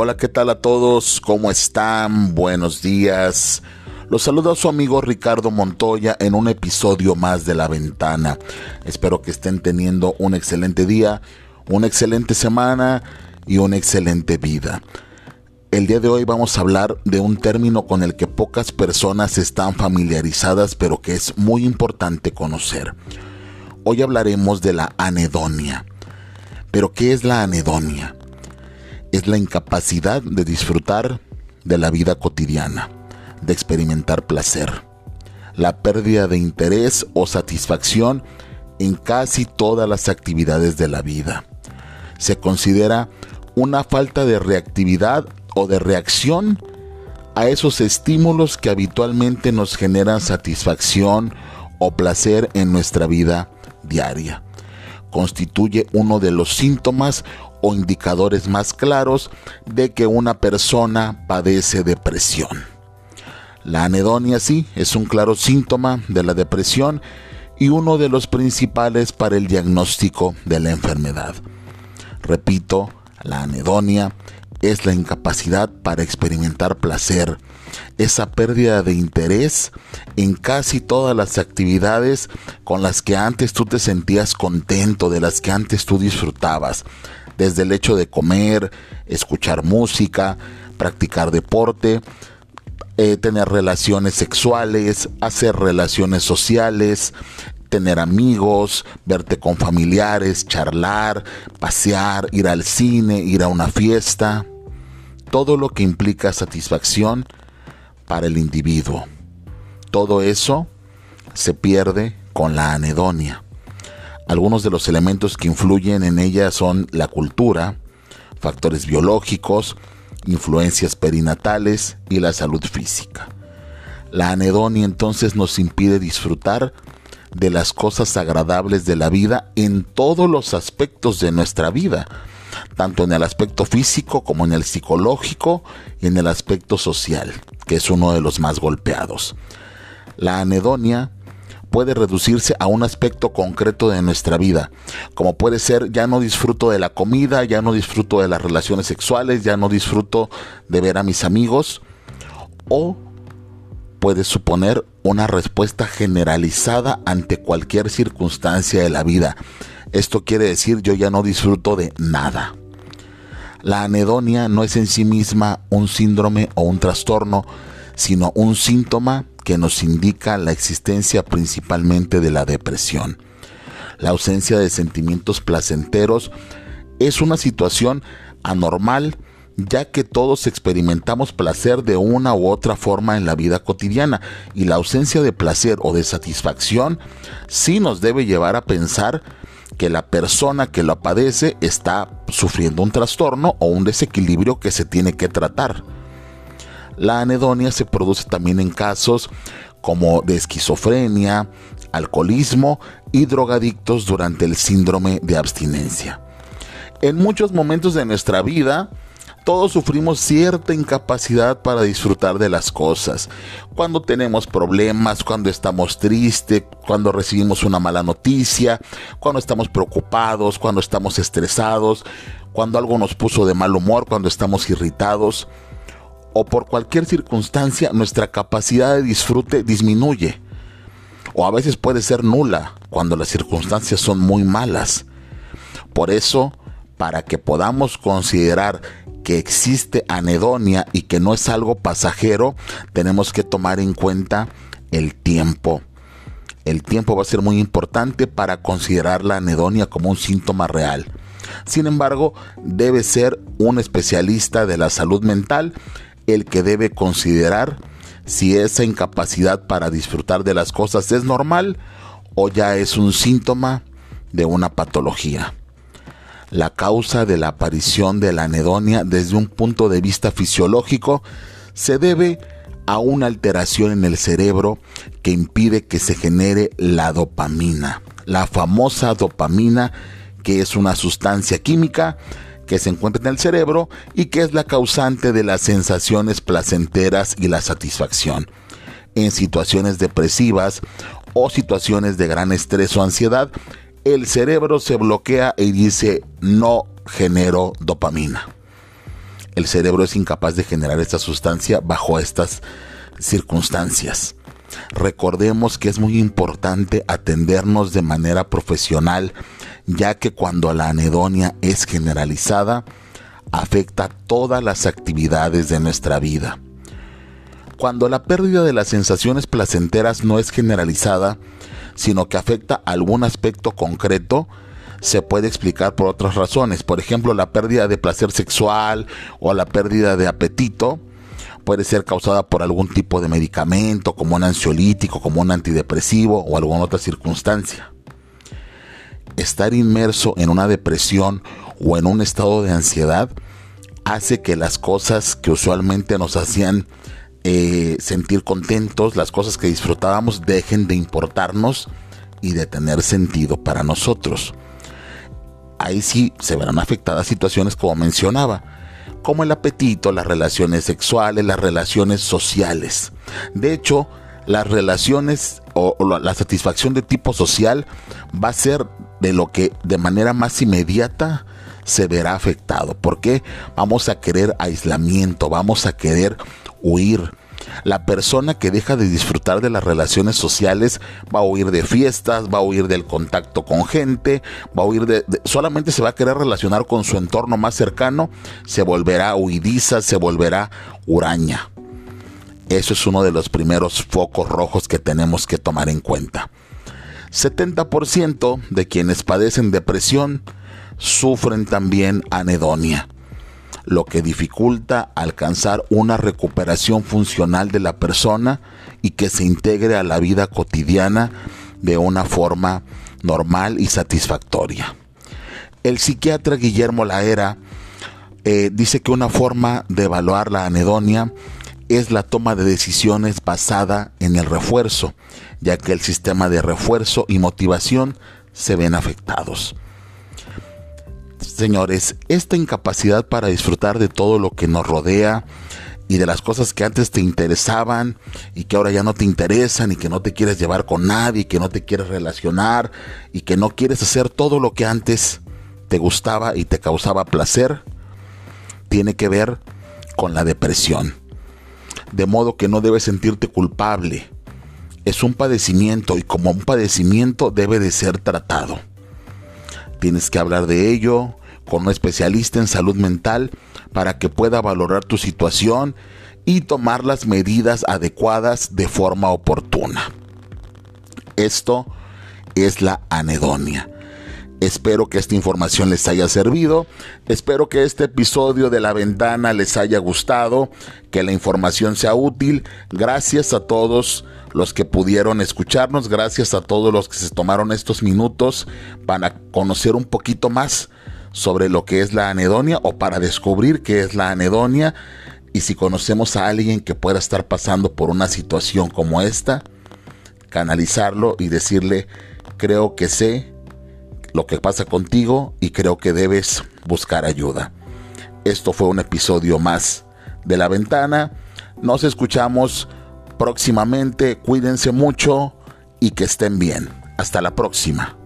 Hola, ¿qué tal a todos? ¿Cómo están? Buenos días. Los saluda su amigo Ricardo Montoya en un episodio más de La Ventana. Espero que estén teniendo un excelente día, una excelente semana y una excelente vida. El día de hoy vamos a hablar de un término con el que pocas personas están familiarizadas, pero que es muy importante conocer. Hoy hablaremos de la anedonia. Pero ¿qué es la anedonia? Es la incapacidad de disfrutar de la vida cotidiana, de experimentar placer, la pérdida de interés o satisfacción en casi todas las actividades de la vida. Se considera una falta de reactividad o de reacción a esos estímulos que habitualmente nos generan satisfacción o placer en nuestra vida diaria. Constituye uno de los síntomas o indicadores más claros de que una persona padece depresión. La anedonia sí es un claro síntoma de la depresión y uno de los principales para el diagnóstico de la enfermedad. Repito, la anedonia es la incapacidad para experimentar placer, esa pérdida de interés en casi todas las actividades con las que antes tú te sentías contento, de las que antes tú disfrutabas, desde el hecho de comer, escuchar música, practicar deporte, eh, tener relaciones sexuales, hacer relaciones sociales, tener amigos, verte con familiares, charlar, pasear, ir al cine, ir a una fiesta, todo lo que implica satisfacción para el individuo. Todo eso se pierde con la anedonia. Algunos de los elementos que influyen en ella son la cultura, factores biológicos, influencias perinatales y la salud física. La anedonia entonces nos impide disfrutar de las cosas agradables de la vida en todos los aspectos de nuestra vida, tanto en el aspecto físico como en el psicológico y en el aspecto social, que es uno de los más golpeados. La anedonia puede reducirse a un aspecto concreto de nuestra vida, como puede ser ya no disfruto de la comida, ya no disfruto de las relaciones sexuales, ya no disfruto de ver a mis amigos, o puede suponer una respuesta generalizada ante cualquier circunstancia de la vida. Esto quiere decir yo ya no disfruto de nada. La anedonia no es en sí misma un síndrome o un trastorno, sino un síntoma que nos indica la existencia principalmente de la depresión. La ausencia de sentimientos placenteros es una situación anormal ya que todos experimentamos placer de una u otra forma en la vida cotidiana y la ausencia de placer o de satisfacción sí nos debe llevar a pensar que la persona que lo padece está sufriendo un trastorno o un desequilibrio que se tiene que tratar. La anedonia se produce también en casos como de esquizofrenia, alcoholismo y drogadictos durante el síndrome de abstinencia. En muchos momentos de nuestra vida, todos sufrimos cierta incapacidad para disfrutar de las cosas. Cuando tenemos problemas, cuando estamos tristes, cuando recibimos una mala noticia, cuando estamos preocupados, cuando estamos estresados, cuando algo nos puso de mal humor, cuando estamos irritados o por cualquier circunstancia nuestra capacidad de disfrute disminuye. O a veces puede ser nula cuando las circunstancias son muy malas. Por eso, para que podamos considerar que existe anedonia y que no es algo pasajero, tenemos que tomar en cuenta el tiempo. El tiempo va a ser muy importante para considerar la anedonia como un síntoma real. Sin embargo, debe ser un especialista de la salud mental el que debe considerar si esa incapacidad para disfrutar de las cosas es normal o ya es un síntoma de una patología. La causa de la aparición de la anedonia desde un punto de vista fisiológico se debe a una alteración en el cerebro que impide que se genere la dopamina, la famosa dopamina que es una sustancia química que se encuentra en el cerebro y que es la causante de las sensaciones placenteras y la satisfacción. En situaciones depresivas o situaciones de gran estrés o ansiedad, el cerebro se bloquea y dice no genero dopamina. el cerebro es incapaz de generar esta sustancia bajo estas circunstancias. Recordemos que es muy importante atendernos de manera profesional, ya que cuando la anedonia es generalizada, afecta todas las actividades de nuestra vida. Cuando la pérdida de las sensaciones placenteras no es generalizada, sino que afecta algún aspecto concreto, se puede explicar por otras razones. Por ejemplo, la pérdida de placer sexual o la pérdida de apetito puede ser causada por algún tipo de medicamento, como un ansiolítico, como un antidepresivo o alguna otra circunstancia. Estar inmerso en una depresión o en un estado de ansiedad hace que las cosas que usualmente nos hacían eh, sentir contentos, las cosas que disfrutábamos dejen de importarnos y de tener sentido para nosotros. Ahí sí se verán afectadas situaciones como mencionaba, como el apetito, las relaciones sexuales, las relaciones sociales. De hecho, las relaciones o, la satisfacción de tipo social va a ser de lo que de manera más inmediata se verá afectado. porque Vamos a querer aislamiento, vamos a querer huir. La persona que deja de disfrutar de las relaciones sociales va a huir de fiestas, va a huir del contacto con gente, va a huir de, solamente se va a querer relacionar con su entorno más cercano, se volverá huidiza, se volverá huraña. Eso es uno de los primeros focos rojos que tenemos que tomar en cuenta. 70% de quienes padecen depresión sufren también anedonia lo que dificulta alcanzar una recuperación funcional de la persona y que se integre a la vida cotidiana de una forma normal y satisfactoria. El psiquiatra Guillermo Laera eh, dice que una forma de evaluar la anedonia es la toma de decisiones basada en el refuerzo, ya que el sistema de refuerzo y motivación se ven afectados. Señores, esta incapacidad para disfrutar de todo lo que nos rodea y de las cosas que antes te interesaban y que ahora ya no te interesan y que no te quieres llevar con nadie, y que no te quieres relacionar y que no quieres hacer todo lo que antes te gustaba y te causaba placer, tiene que ver con la depresión. De modo que no debes sentirte culpable. Es un padecimiento y como un padecimiento debe de ser tratado. Tienes que hablar de ello con un especialista en salud mental para que pueda valorar tu situación y tomar las medidas adecuadas de forma oportuna. Esto es la anedonia. Espero que esta información les haya servido. Espero que este episodio de La Ventana les haya gustado, que la información sea útil. Gracias a todos los que pudieron escucharnos, gracias a todos los que se tomaron estos minutos para conocer un poquito más sobre lo que es la anedonia o para descubrir qué es la anedonia y si conocemos a alguien que pueda estar pasando por una situación como esta, canalizarlo y decirle, creo que sé lo que pasa contigo y creo que debes buscar ayuda. Esto fue un episodio más de La Ventana. Nos escuchamos próximamente. Cuídense mucho y que estén bien. Hasta la próxima.